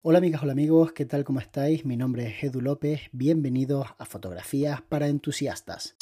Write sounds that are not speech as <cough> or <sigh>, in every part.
Hola amigas, hola amigos, ¿qué tal? ¿Cómo estáis? Mi nombre es Edu López, bienvenidos a Fotografías para Entusiastas.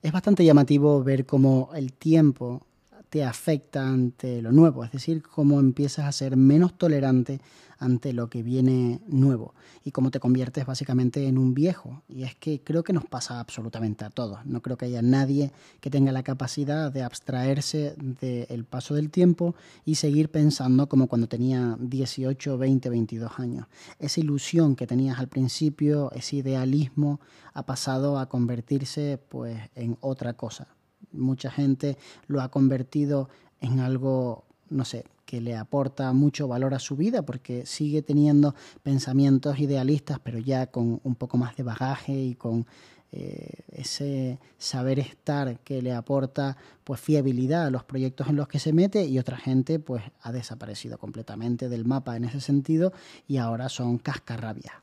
Es bastante llamativo ver cómo el tiempo te afecta ante lo nuevo, es decir, cómo empiezas a ser menos tolerante ante lo que viene nuevo y cómo te conviertes básicamente en un viejo. Y es que creo que nos pasa absolutamente a todos. No creo que haya nadie que tenga la capacidad de abstraerse del paso del tiempo y seguir pensando como cuando tenía 18, 20, 22 años. Esa ilusión que tenías al principio, ese idealismo, ha pasado a convertirse pues en otra cosa mucha gente lo ha convertido en algo, no sé, que le aporta mucho valor a su vida porque sigue teniendo pensamientos idealistas, pero ya con un poco más de bagaje y con eh, ese saber estar que le aporta pues fiabilidad a los proyectos en los que se mete y otra gente pues ha desaparecido completamente del mapa en ese sentido y ahora son cascarrabias.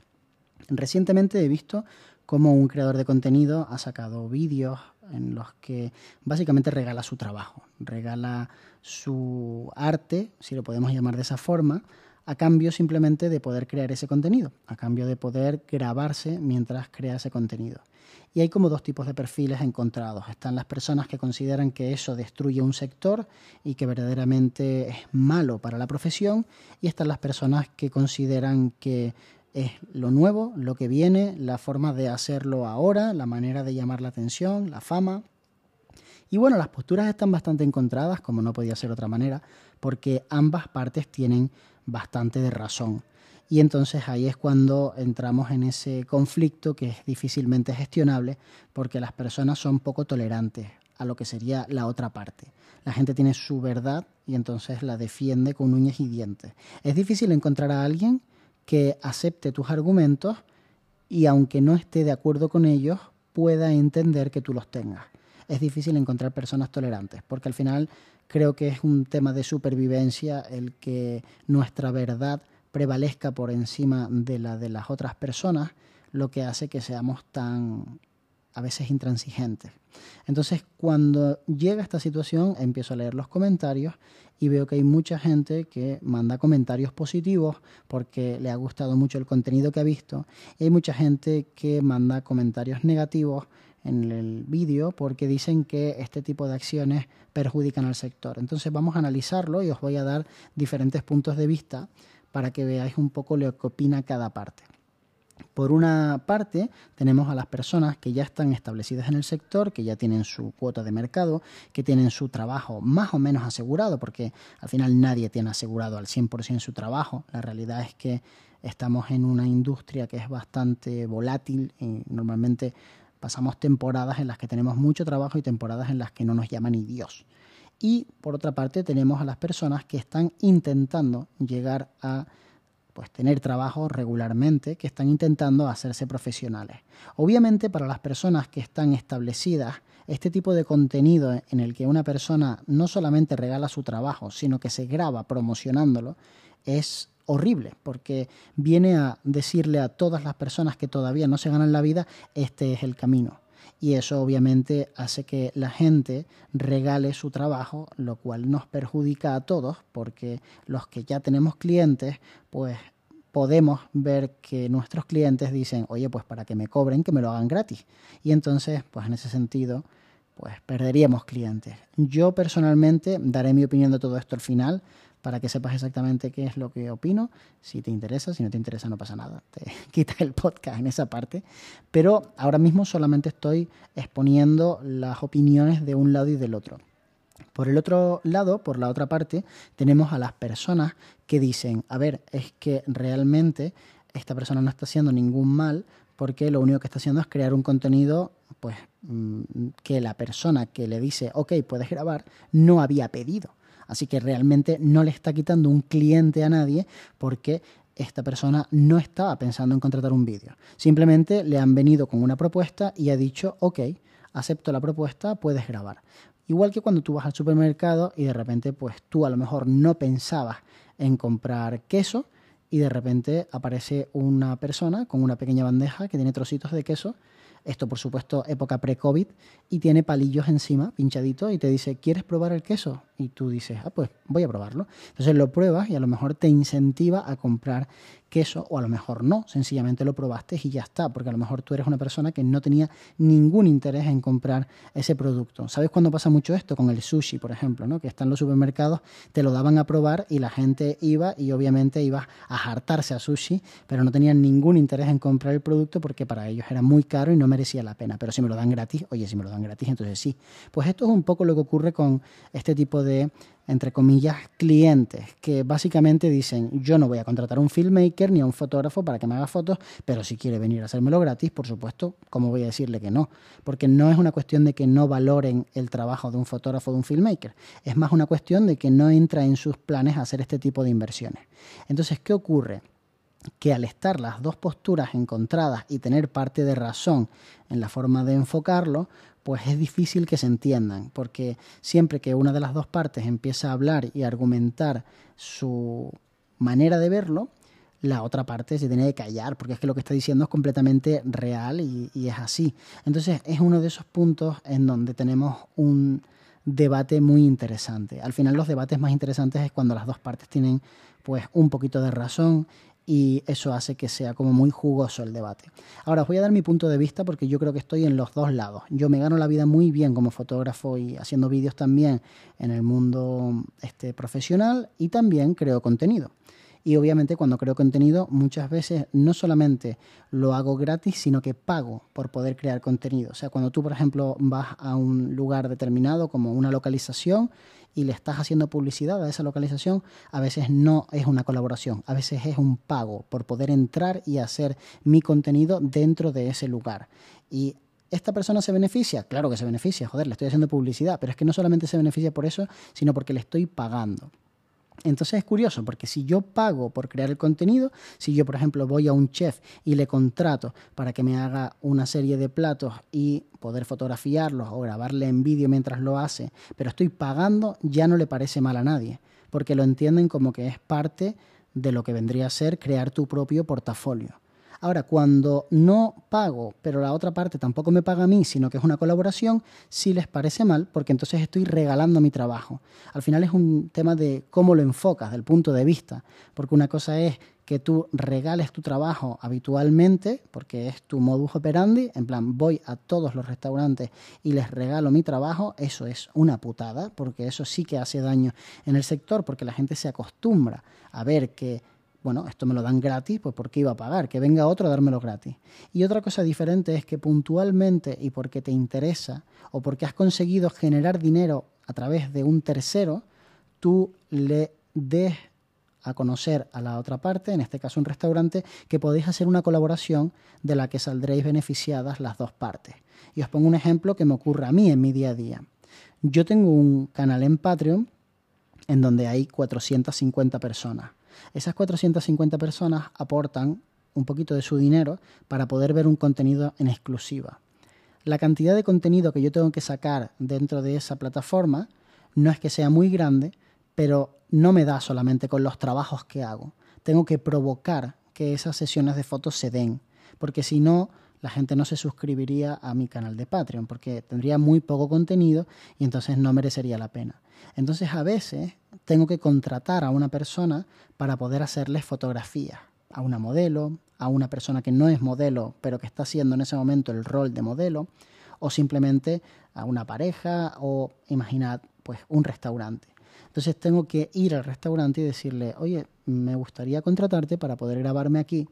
Recientemente he visto cómo un creador de contenido ha sacado vídeos en los que básicamente regala su trabajo, regala su arte, si lo podemos llamar de esa forma, a cambio simplemente de poder crear ese contenido, a cambio de poder grabarse mientras crea ese contenido. Y hay como dos tipos de perfiles encontrados. Están las personas que consideran que eso destruye un sector y que verdaderamente es malo para la profesión, y están las personas que consideran que es lo nuevo, lo que viene, la forma de hacerlo ahora, la manera de llamar la atención, la fama. Y bueno, las posturas están bastante encontradas, como no podía ser otra manera, porque ambas partes tienen bastante de razón. Y entonces ahí es cuando entramos en ese conflicto que es difícilmente gestionable, porque las personas son poco tolerantes a lo que sería la otra parte. La gente tiene su verdad y entonces la defiende con uñas y dientes. Es difícil encontrar a alguien que acepte tus argumentos y aunque no esté de acuerdo con ellos, pueda entender que tú los tengas. Es difícil encontrar personas tolerantes, porque al final creo que es un tema de supervivencia el que nuestra verdad prevalezca por encima de la de las otras personas, lo que hace que seamos tan a veces intransigentes. Entonces, cuando llega esta situación, empiezo a leer los comentarios y veo que hay mucha gente que manda comentarios positivos porque le ha gustado mucho el contenido que ha visto y hay mucha gente que manda comentarios negativos en el vídeo porque dicen que este tipo de acciones perjudican al sector. Entonces vamos a analizarlo y os voy a dar diferentes puntos de vista para que veáis un poco lo que opina cada parte. Por una parte, tenemos a las personas que ya están establecidas en el sector, que ya tienen su cuota de mercado, que tienen su trabajo más o menos asegurado, porque al final nadie tiene asegurado al 100% su trabajo. La realidad es que estamos en una industria que es bastante volátil y normalmente pasamos temporadas en las que tenemos mucho trabajo y temporadas en las que no nos llama ni Dios. Y por otra parte tenemos a las personas que están intentando llegar a pues tener trabajo regularmente, que están intentando hacerse profesionales. Obviamente para las personas que están establecidas, este tipo de contenido en el que una persona no solamente regala su trabajo, sino que se graba promocionándolo, es horrible, porque viene a decirle a todas las personas que todavía no se ganan la vida, este es el camino. Y eso obviamente hace que la gente regale su trabajo, lo cual nos perjudica a todos, porque los que ya tenemos clientes, pues podemos ver que nuestros clientes dicen, oye, pues para que me cobren, que me lo hagan gratis. Y entonces, pues en ese sentido, pues perderíamos clientes. Yo personalmente daré mi opinión de todo esto al final para que sepas exactamente qué es lo que opino. Si te interesa, si no te interesa, no pasa nada. Te <laughs> quita el podcast en esa parte. Pero ahora mismo solamente estoy exponiendo las opiniones de un lado y del otro. Por el otro lado, por la otra parte, tenemos a las personas que dicen, a ver, es que realmente esta persona no está haciendo ningún mal porque lo único que está haciendo es crear un contenido pues mm, que la persona que le dice, ok, puedes grabar, no había pedido. Así que realmente no le está quitando un cliente a nadie porque esta persona no estaba pensando en contratar un vídeo. Simplemente le han venido con una propuesta y ha dicho, ok, acepto la propuesta, puedes grabar. Igual que cuando tú vas al supermercado y de repente pues tú a lo mejor no pensabas en comprar queso y de repente aparece una persona con una pequeña bandeja que tiene trocitos de queso esto por supuesto época pre-COVID, y tiene palillos encima, pinchaditos, y te dice, ¿quieres probar el queso? Y tú dices, ah, pues voy a probarlo. Entonces lo pruebas y a lo mejor te incentiva a comprar queso o a lo mejor no, sencillamente lo probaste y ya está, porque a lo mejor tú eres una persona que no tenía ningún interés en comprar ese producto. ¿Sabes cuándo pasa mucho esto? Con el sushi, por ejemplo, ¿no? que está en los supermercados, te lo daban a probar y la gente iba y obviamente iba a hartarse a sushi, pero no tenían ningún interés en comprar el producto porque para ellos era muy caro y no merecía la pena. Pero si me lo dan gratis, oye, si me lo dan gratis, entonces sí. Pues esto es un poco lo que ocurre con este tipo de entre comillas, clientes que básicamente dicen, yo no voy a contratar a un filmmaker ni a un fotógrafo para que me haga fotos, pero si quiere venir a hacérmelo gratis, por supuesto, ¿cómo voy a decirle que no? Porque no es una cuestión de que no valoren el trabajo de un fotógrafo o de un filmmaker, es más una cuestión de que no entra en sus planes hacer este tipo de inversiones. Entonces, ¿qué ocurre? que al estar las dos posturas encontradas y tener parte de razón en la forma de enfocarlo, pues es difícil que se entiendan, porque siempre que una de las dos partes empieza a hablar y argumentar su manera de verlo, la otra parte se tiene que callar, porque es que lo que está diciendo es completamente real y, y es así. Entonces es uno de esos puntos en donde tenemos un debate muy interesante. Al final los debates más interesantes es cuando las dos partes tienen pues un poquito de razón y eso hace que sea como muy jugoso el debate. Ahora os voy a dar mi punto de vista porque yo creo que estoy en los dos lados. Yo me gano la vida muy bien como fotógrafo y haciendo vídeos también en el mundo este, profesional y también creo contenido. Y obviamente cuando creo contenido muchas veces no solamente lo hago gratis, sino que pago por poder crear contenido. O sea, cuando tú, por ejemplo, vas a un lugar determinado como una localización y le estás haciendo publicidad a esa localización, a veces no es una colaboración, a veces es un pago por poder entrar y hacer mi contenido dentro de ese lugar. Y ¿Esta persona se beneficia? Claro que se beneficia, joder, le estoy haciendo publicidad, pero es que no solamente se beneficia por eso, sino porque le estoy pagando. Entonces es curioso porque si yo pago por crear el contenido, si yo por ejemplo voy a un chef y le contrato para que me haga una serie de platos y poder fotografiarlos o grabarle en vídeo mientras lo hace, pero estoy pagando, ya no le parece mal a nadie, porque lo entienden como que es parte de lo que vendría a ser crear tu propio portafolio. Ahora, cuando no pago, pero la otra parte tampoco me paga a mí, sino que es una colaboración, sí les parece mal, porque entonces estoy regalando mi trabajo. Al final es un tema de cómo lo enfocas, del punto de vista, porque una cosa es que tú regales tu trabajo habitualmente, porque es tu modus operandi, en plan, voy a todos los restaurantes y les regalo mi trabajo, eso es una putada, porque eso sí que hace daño en el sector, porque la gente se acostumbra a ver que bueno, esto me lo dan gratis, pues ¿por qué iba a pagar? Que venga otro a dármelo gratis. Y otra cosa diferente es que puntualmente y porque te interesa o porque has conseguido generar dinero a través de un tercero, tú le des a conocer a la otra parte, en este caso un restaurante, que podéis hacer una colaboración de la que saldréis beneficiadas las dos partes. Y os pongo un ejemplo que me ocurre a mí en mi día a día. Yo tengo un canal en Patreon en donde hay 450 personas. Esas 450 personas aportan un poquito de su dinero para poder ver un contenido en exclusiva. La cantidad de contenido que yo tengo que sacar dentro de esa plataforma no es que sea muy grande, pero no me da solamente con los trabajos que hago. Tengo que provocar que esas sesiones de fotos se den, porque si no, la gente no se suscribiría a mi canal de Patreon, porque tendría muy poco contenido y entonces no merecería la pena. Entonces a veces tengo que contratar a una persona para poder hacerles fotografías, a una modelo, a una persona que no es modelo, pero que está haciendo en ese momento el rol de modelo, o simplemente a una pareja o imaginad pues un restaurante. Entonces tengo que ir al restaurante y decirle, oye, me gustaría contratarte para poder grabarme aquí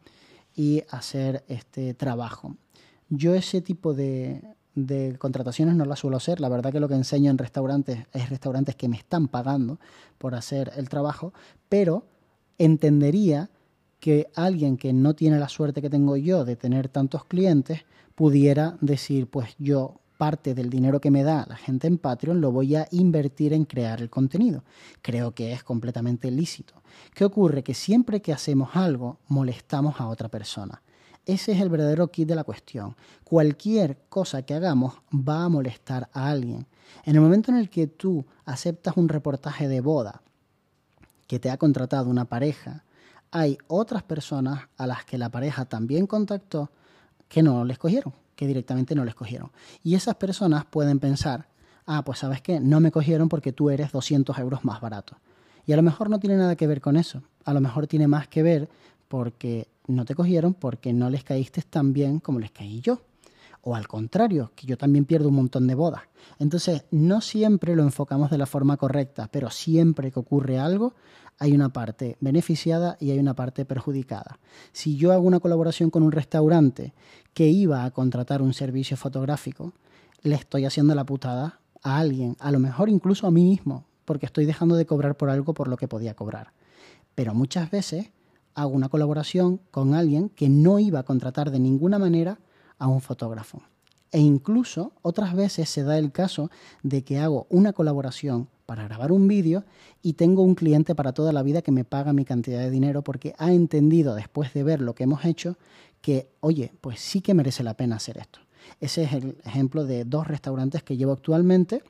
y hacer este trabajo. Yo ese tipo de, de contrataciones no las suelo hacer. La verdad que lo que enseño en restaurantes es restaurantes que me están pagando por hacer el trabajo, pero entendería que alguien que no tiene la suerte que tengo yo de tener tantos clientes pudiera decir, pues yo parte del dinero que me da la gente en Patreon lo voy a invertir en crear el contenido. Creo que es completamente lícito. ¿Qué ocurre? Que siempre que hacemos algo molestamos a otra persona. Ese es el verdadero kit de la cuestión. Cualquier cosa que hagamos va a molestar a alguien. En el momento en el que tú aceptas un reportaje de boda que te ha contratado una pareja, hay otras personas a las que la pareja también contactó que no les cogieron directamente no les cogieron. Y esas personas pueden pensar, ah, pues sabes qué, no me cogieron porque tú eres 200 euros más barato. Y a lo mejor no tiene nada que ver con eso. A lo mejor tiene más que ver porque no te cogieron porque no les caíste tan bien como les caí yo. O al contrario, que yo también pierdo un montón de bodas. Entonces, no siempre lo enfocamos de la forma correcta, pero siempre que ocurre algo, hay una parte beneficiada y hay una parte perjudicada. Si yo hago una colaboración con un restaurante que iba a contratar un servicio fotográfico, le estoy haciendo la putada a alguien, a lo mejor incluso a mí mismo, porque estoy dejando de cobrar por algo por lo que podía cobrar. Pero muchas veces hago una colaboración con alguien que no iba a contratar de ninguna manera a un fotógrafo. E incluso otras veces se da el caso de que hago una colaboración para grabar un vídeo y tengo un cliente para toda la vida que me paga mi cantidad de dinero porque ha entendido después de ver lo que hemos hecho que, oye, pues sí que merece la pena hacer esto. Ese es el ejemplo de dos restaurantes que llevo actualmente.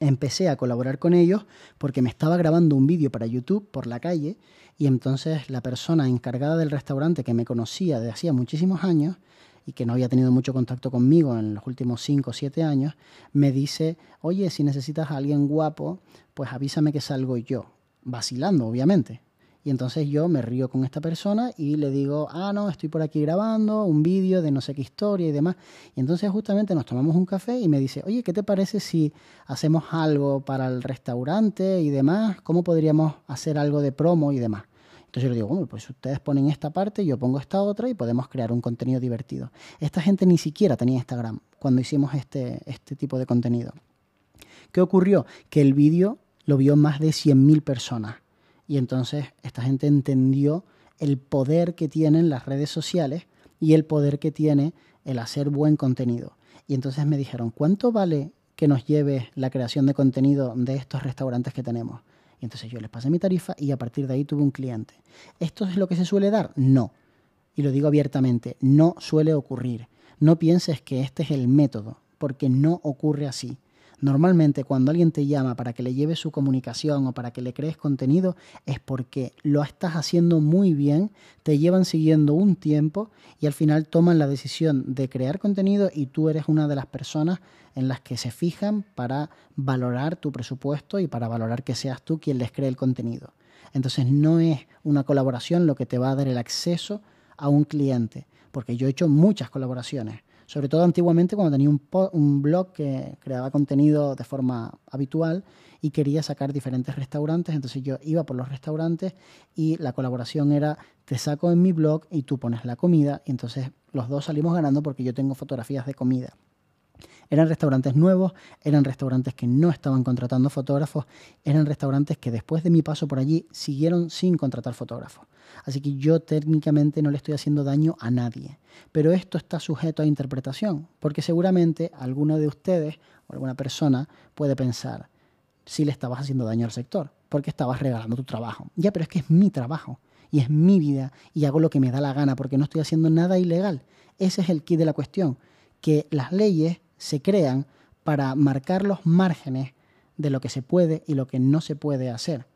Empecé a colaborar con ellos porque me estaba grabando un vídeo para YouTube por la calle y entonces la persona encargada del restaurante que me conocía de hacía muchísimos años y que no había tenido mucho contacto conmigo en los últimos 5 o 7 años, me dice, oye, si necesitas a alguien guapo, pues avísame que salgo yo, vacilando, obviamente. Y entonces yo me río con esta persona y le digo, ah, no, estoy por aquí grabando un vídeo de no sé qué historia y demás. Y entonces justamente nos tomamos un café y me dice, oye, ¿qué te parece si hacemos algo para el restaurante y demás? ¿Cómo podríamos hacer algo de promo y demás? Entonces yo le digo, bueno, pues ustedes ponen esta parte, yo pongo esta otra y podemos crear un contenido divertido. Esta gente ni siquiera tenía Instagram cuando hicimos este, este tipo de contenido. ¿Qué ocurrió? Que el vídeo lo vio más de 100.000 personas. Y entonces esta gente entendió el poder que tienen las redes sociales y el poder que tiene el hacer buen contenido. Y entonces me dijeron, ¿cuánto vale que nos lleve la creación de contenido de estos restaurantes que tenemos? Y entonces yo les pasé mi tarifa y a partir de ahí tuve un cliente. ¿Esto es lo que se suele dar? No. Y lo digo abiertamente, no suele ocurrir. No pienses que este es el método, porque no ocurre así. Normalmente cuando alguien te llama para que le lleves su comunicación o para que le crees contenido es porque lo estás haciendo muy bien, te llevan siguiendo un tiempo y al final toman la decisión de crear contenido y tú eres una de las personas en las que se fijan para valorar tu presupuesto y para valorar que seas tú quien les cree el contenido. Entonces no es una colaboración lo que te va a dar el acceso a un cliente, porque yo he hecho muchas colaboraciones sobre todo antiguamente cuando tenía un, blog que creaba contenido de forma habitual y quería sacar diferentes restaurantes, entonces yo iba por los restaurantes y la colaboración era te saco en mi blog y tú pones la comida y entonces los dos salimos ganando porque yo tengo fotografías de comida. Eran restaurantes nuevos, eran restaurantes que no estaban contratando fotógrafos, eran restaurantes que después de mi paso por allí siguieron sin contratar fotógrafos. Así que yo técnicamente no le estoy haciendo daño a nadie. Pero esto está sujeto a interpretación, porque seguramente alguno de ustedes o alguna persona puede pensar si le estabas haciendo daño al sector, porque estabas regalando tu trabajo. Ya, pero es que es mi trabajo y es mi vida y hago lo que me da la gana porque no estoy haciendo nada ilegal. Ese es el kit de la cuestión, que las leyes se crean para marcar los márgenes de lo que se puede y lo que no se puede hacer.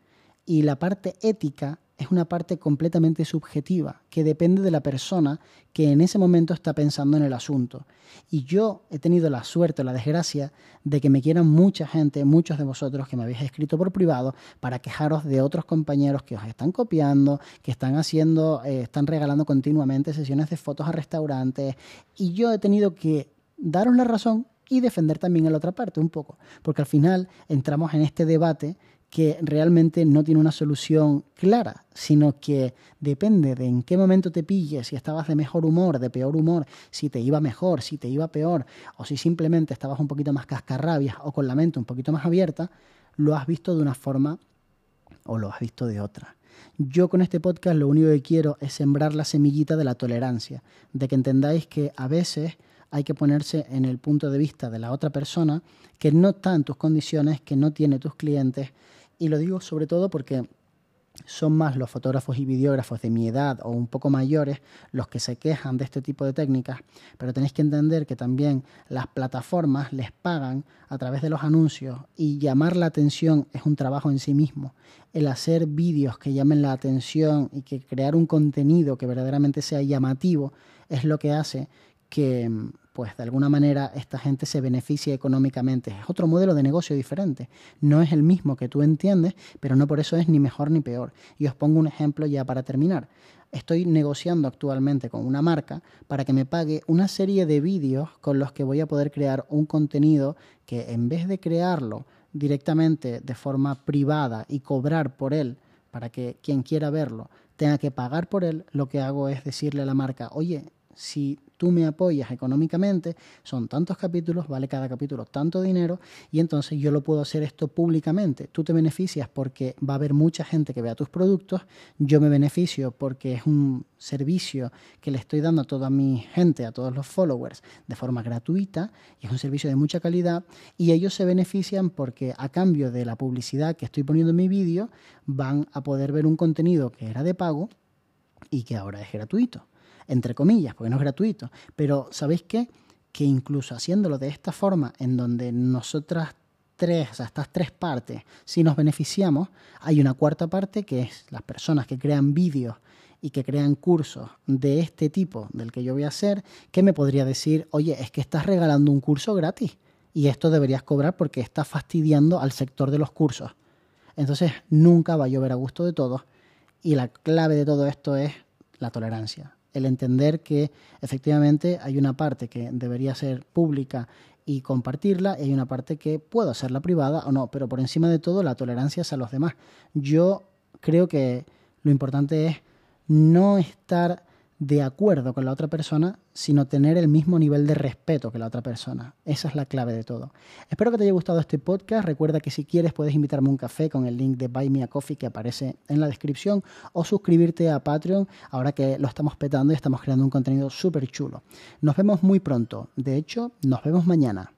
Y la parte ética es una parte completamente subjetiva, que depende de la persona que en ese momento está pensando en el asunto. Y yo he tenido la suerte o la desgracia de que me quieran mucha gente, muchos de vosotros que me habéis escrito por privado para quejaros de otros compañeros que os están copiando, que están haciendo, eh, están regalando continuamente sesiones de fotos a restaurantes. Y yo he tenido que daros la razón y defender también a la otra parte un poco, porque al final entramos en este debate que realmente no tiene una solución clara, sino que depende de en qué momento te pilles, si estabas de mejor humor, de peor humor, si te iba mejor, si te iba peor, o si simplemente estabas un poquito más cascarrabias o con la mente un poquito más abierta, lo has visto de una forma o lo has visto de otra. Yo con este podcast lo único que quiero es sembrar la semillita de la tolerancia, de que entendáis que a veces hay que ponerse en el punto de vista de la otra persona que no está en tus condiciones, que no tiene tus clientes. Y lo digo sobre todo porque son más los fotógrafos y videógrafos de mi edad o un poco mayores los que se quejan de este tipo de técnicas, pero tenéis que entender que también las plataformas les pagan a través de los anuncios y llamar la atención es un trabajo en sí mismo. El hacer vídeos que llamen la atención y que crear un contenido que verdaderamente sea llamativo es lo que hace que, pues de alguna manera esta gente se beneficia económicamente. Es otro modelo de negocio diferente. No es el mismo que tú entiendes, pero no por eso es ni mejor ni peor. Y os pongo un ejemplo ya para terminar. Estoy negociando actualmente con una marca para que me pague una serie de vídeos con los que voy a poder crear un contenido que en vez de crearlo directamente de forma privada y cobrar por él para que quien quiera verlo tenga que pagar por él, lo que hago es decirle a la marca, oye, si tú me apoyas económicamente, son tantos capítulos, vale cada capítulo tanto dinero y entonces yo lo puedo hacer esto públicamente. Tú te beneficias porque va a haber mucha gente que vea tus productos, yo me beneficio porque es un servicio que le estoy dando a toda mi gente, a todos los followers, de forma gratuita y es un servicio de mucha calidad y ellos se benefician porque a cambio de la publicidad que estoy poniendo en mi vídeo van a poder ver un contenido que era de pago y que ahora es gratuito entre comillas, porque no es gratuito. Pero ¿sabéis qué? Que incluso haciéndolo de esta forma, en donde nosotras tres, o estas tres partes, si nos beneficiamos, hay una cuarta parte que es las personas que crean vídeos y que crean cursos de este tipo del que yo voy a hacer, que me podría decir, oye, es que estás regalando un curso gratis y esto deberías cobrar porque estás fastidiando al sector de los cursos. Entonces nunca va a llover a gusto de todos y la clave de todo esto es la tolerancia el entender que efectivamente hay una parte que debería ser pública y compartirla y hay una parte que puedo hacerla privada o no, pero por encima de todo la tolerancia es a los demás. Yo creo que lo importante es no estar de acuerdo con la otra persona, sino tener el mismo nivel de respeto que la otra persona. Esa es la clave de todo. Espero que te haya gustado este podcast. Recuerda que si quieres puedes invitarme un café con el link de Buy Me a Coffee que aparece en la descripción o suscribirte a Patreon ahora que lo estamos petando y estamos creando un contenido súper chulo. Nos vemos muy pronto. De hecho, nos vemos mañana.